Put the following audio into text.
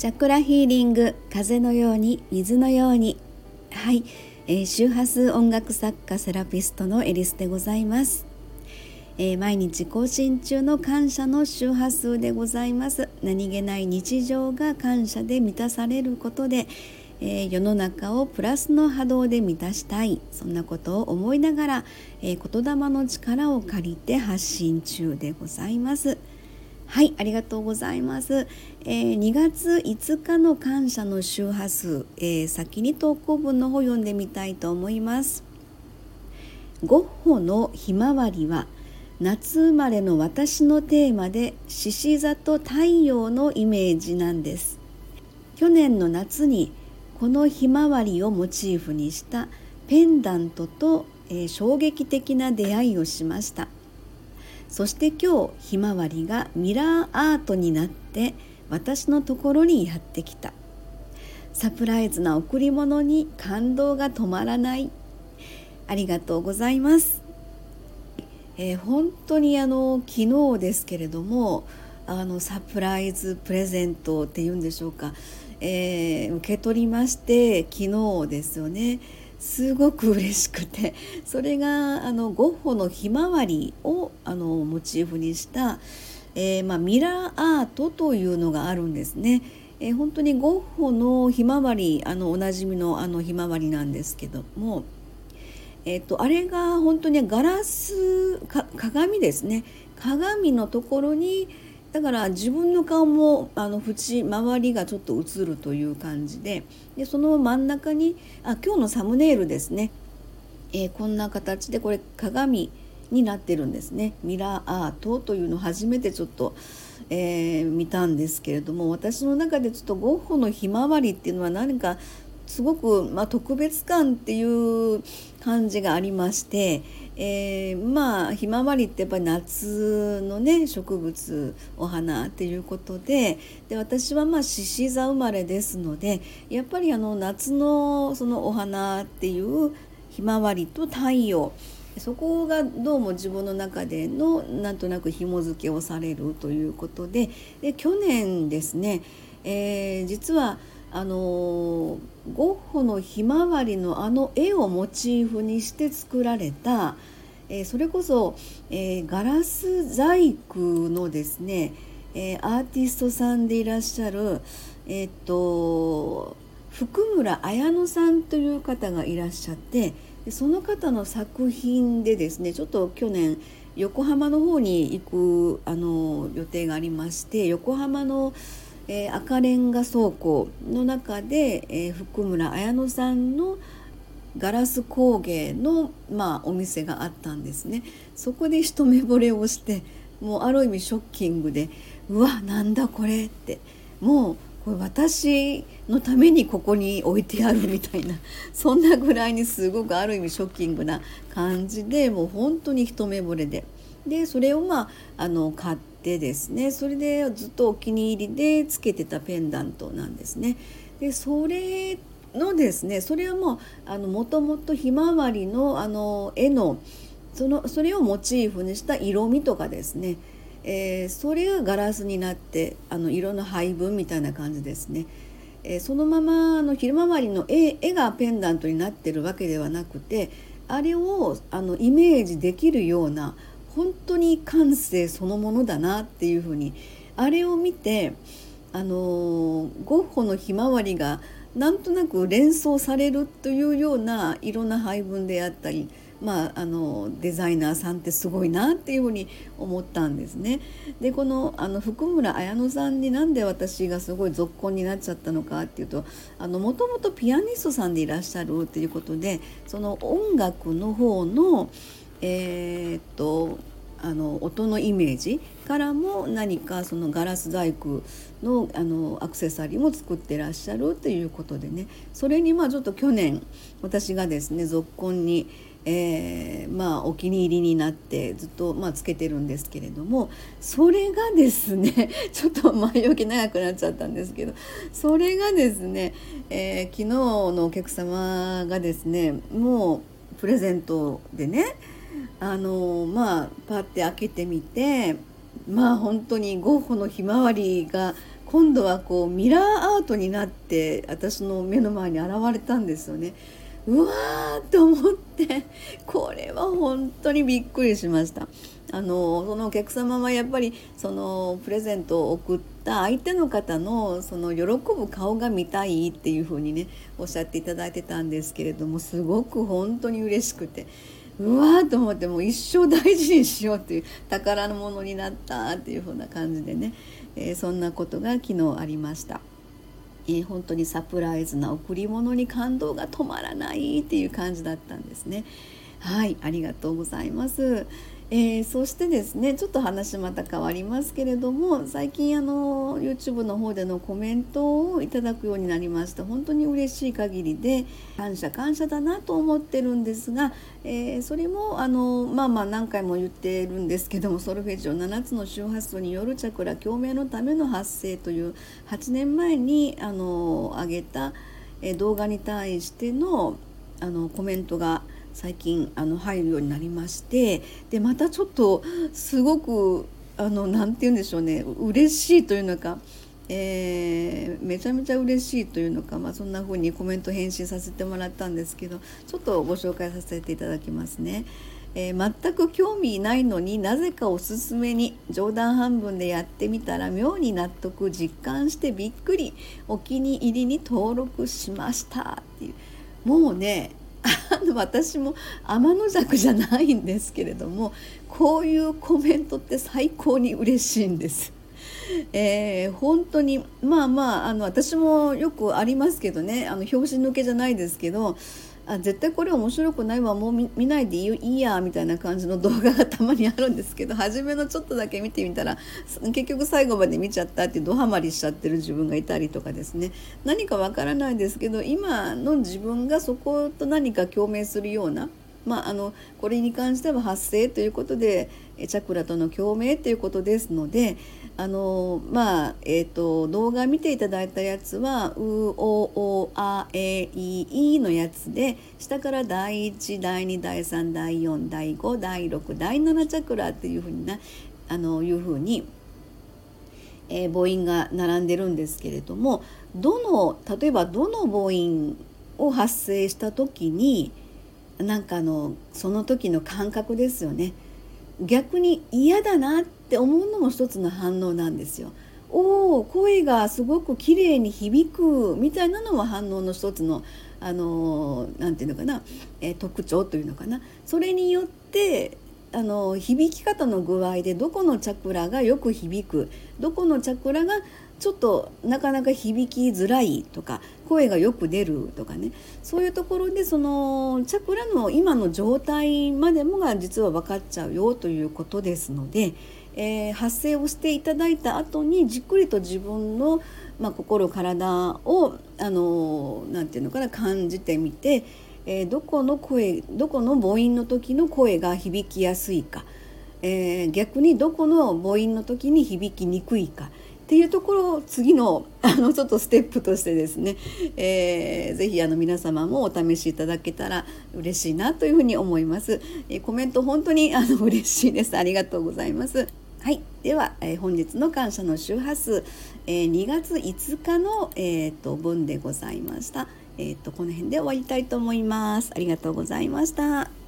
チャクラヒーリング風のように水のように。はい、えー、周波数音楽作家セラピストのエリスでございます、えー、毎日更新中の感謝の周波数でございます。何気ない日常が感謝で満たされることで、えー、世の中をプラスの波動で満たしたい。そんなことを思いながら、え言霊の力を借りて発信中でございます。はいありがとうございます、えー、2月5日の感謝の周波数、えー、先に投稿文の方読んでみたいと思います。ゴッホのひまわりは夏生まれの私のテーマで獅子座と太陽のイメージなんです。去年の夏にこのひまわりをモチーフにしたペンダントと、えー、衝撃的な出会いをしました。そして今日ひまわりがミラーアートになって私のところにやってきた。サプライズな贈り物に感動が止まらない。ありがとうございます、えー、本当にあの昨日ですけれどもあのサプライズプレゼントっていうんでしょうか、えー、受け取りまして昨日ですよね。すごく嬉しくてそれがあのゴッホのひまわりをあのモチーフにした、えー、まあ、ミラーアートというのがあるんですね。えー、本当にゴッホのひまわりあのおなじみのあのひまわりなんですけども、えーと、あれが本当にガラス鏡ですね鏡のところにだから自分の顔もあの縁周りがちょっと映るという感じででその真ん中にあ今日のサムネイルですね、えー、こんな形でこれ鏡になってるんですね。ミラーアートというのを初めてちょっと、えー、見たんですけれども私の中でちょっとゴッホのひまわりっていうのは何かすごく、まあ、特別感っていう感じがありまして、えー、まあひまわりってやっぱり夏のね植物お花っていうことでで私はまあ獅子座生まれですのでやっぱりあの夏のそのお花っていうひまわりと太陽そこがどうも自分の中でのなんとなく紐付けをされるということでで去年ですね、えー、実はあのゴッホのひまわりのあの絵をモチーフにして作られた、えー、それこそ、えー、ガラス細工のですね、えー、アーティストさんでいらっしゃる、えっと福村綾乃さんという方がいらっしゃってでその方の作品でですねちょっと去年横浜の方に行くあの予定がありまして横浜のえー、赤レンガ倉庫の中で、えー、福村綾乃さんのガラス工芸の、まあ、お店があったんですね。そこで一目惚れをしてもうある意味ショッキングでうわなんだこれって。もうこれ私のためにここに置いてあるみたいな。そんなぐらいにすごくある意味ショッキングな感じでもう本当に一目惚れで。でそれをまああの買ってでですねそれでずっとお気に入りでつけてたペンダントなんですね。でそれのですねそれはもうもともとひまわりのあの絵のそのそれをモチーフにした色味とかですね、えー、それがガラスになってあの色の配分みたいな感じですね。えー、そのままあのひまわりの絵絵がペンダントになってるわけではなくてあれをあのイメージできるような本当に感性そのものだなっていうふうにあれを見てあのゴッホのひまわりがなんとなく連想されるというような色な配分であったり、まあ、あのデザイナーさんってすごいなっていうふうに思ったんですね。でこのあの福村綾乃さんになんで私がすごい続婚になっちゃったのかっていうともともとピアニストさんでいらっしゃるということでその音楽の方のえー、っとあの音のイメージからも何かそのガラス細工のあのアクセサリーも作ってらっしゃるということでね。それにまあちょっと去年私がですね続婚に、えー、まあお気に入りになってずっとまあつけてるんですけれどもそれがですね ちょっと前置き長くなっちゃったんですけどそれがですね、えー、昨日のお客様がですねもうプレゼントでねあのまあパッて開けてみてまあ本当にゴッホのひまわりが今度はこうミラーアートになって私の目の前に現れたんですよね。うわーと思ってこれは本当にびっくりしました。あのそのお客様はやっぱりそのプレゼントを送った相手の方のその喜ぶ顔が見たいっていうふうにねおっしゃっていただいてたんですけれどもすごく本当に嬉しくてうわーと思ってもう一生大事にしようっていう宝のものになったっていうふうな感じでね、えー、そんなことが昨日ありました。えー、本当にサプライズな贈り物に感動が止まらないっていう感じだったんですね。はいありがとうございます。えー、そしてですねちょっと話また変わりますけれども最近あの YouTube の方でのコメントをいただくようになりました本当に嬉しい限りで感謝感謝だなと思ってるんですが、えー、それもあのまあまあ何回も言ってるんですけどもソルフェジオ7つの周波数によるチャクラ共鳴のための発生という8年前にあの上げた、動画に対してのあのコメントが最近あの入るようになりましてでまたちょっとすごくあの何て言うんでしょうね嬉しいというのか、えー、めちゃめちゃ嬉しいというのか、まあ、そんな風にコメント返信させてもらったんですけどちょっとご紹介させていただきますね。えー、全く興味ないのになぜかおすすめに冗談半分でやってみたら妙に納得実感してびっくりお気に入りに登録しましたっていうもうねあの私も天の弱じゃないんですけれどもこういうコメントって最高に嬉しいんです。えー、本当にまあまああの私もよくありますけどねあの拍子抜けじゃないですけどあ絶対これ面白くないわもう見ないでいいやみたいな感じの動画がたまにあるんですけど初めのちょっとだけ見てみたら結局最後まで見ちゃったってドハマりしちゃってる自分がいたりとかですね。何かわからないですけど今の自分がそこと何か共鳴するようなまあ、あのこれに関しては発生ということでチャクラとの共鳴ということですのであのまあえーと、動画見ていただいたやつは「うおおあえいい」のやつで下から第1第2第3第4第5第6第7チャクラっていうふうになあのいうふうに、えー、母音が並んでるんですけれどもどの例えばどの母音を発生した時になんかあのその時の感覚ですよね。逆に嫌だなって思うのも一つの反応なんですよ。おお声がすごく綺麗に響くみたいなのも反応の一つのあのーて言うのかな、えー、特徴というのかなそれによってあの響き方の具合でどこのチャクラがよく響くどこのチャクラがちょっとなかなか響きづらいとか声がよく出るとかねそういうところでそのチャクラの今の状態までもが実は分かっちゃうよということですので、えー、発声をしていただいた後にじっくりと自分の、まあ、心体をあのなて言うのかな感じてみて、えー、どこの声どこの母音の時の声が響きやすいか、えー、逆にどこの母音の時に響きにくいか。っていうところを次の あのちょっとステップとしてですね、えー、ぜひあの皆様もお試しいただけたら嬉しいなというふうに思います。えー、コメント本当にあの 嬉しいです。ありがとうございます。はい、では、えー、本日の感謝の周波数、えー、2月5日の、えーと、分でございました。えーとこの辺で終わりたいと思います。ありがとうございました。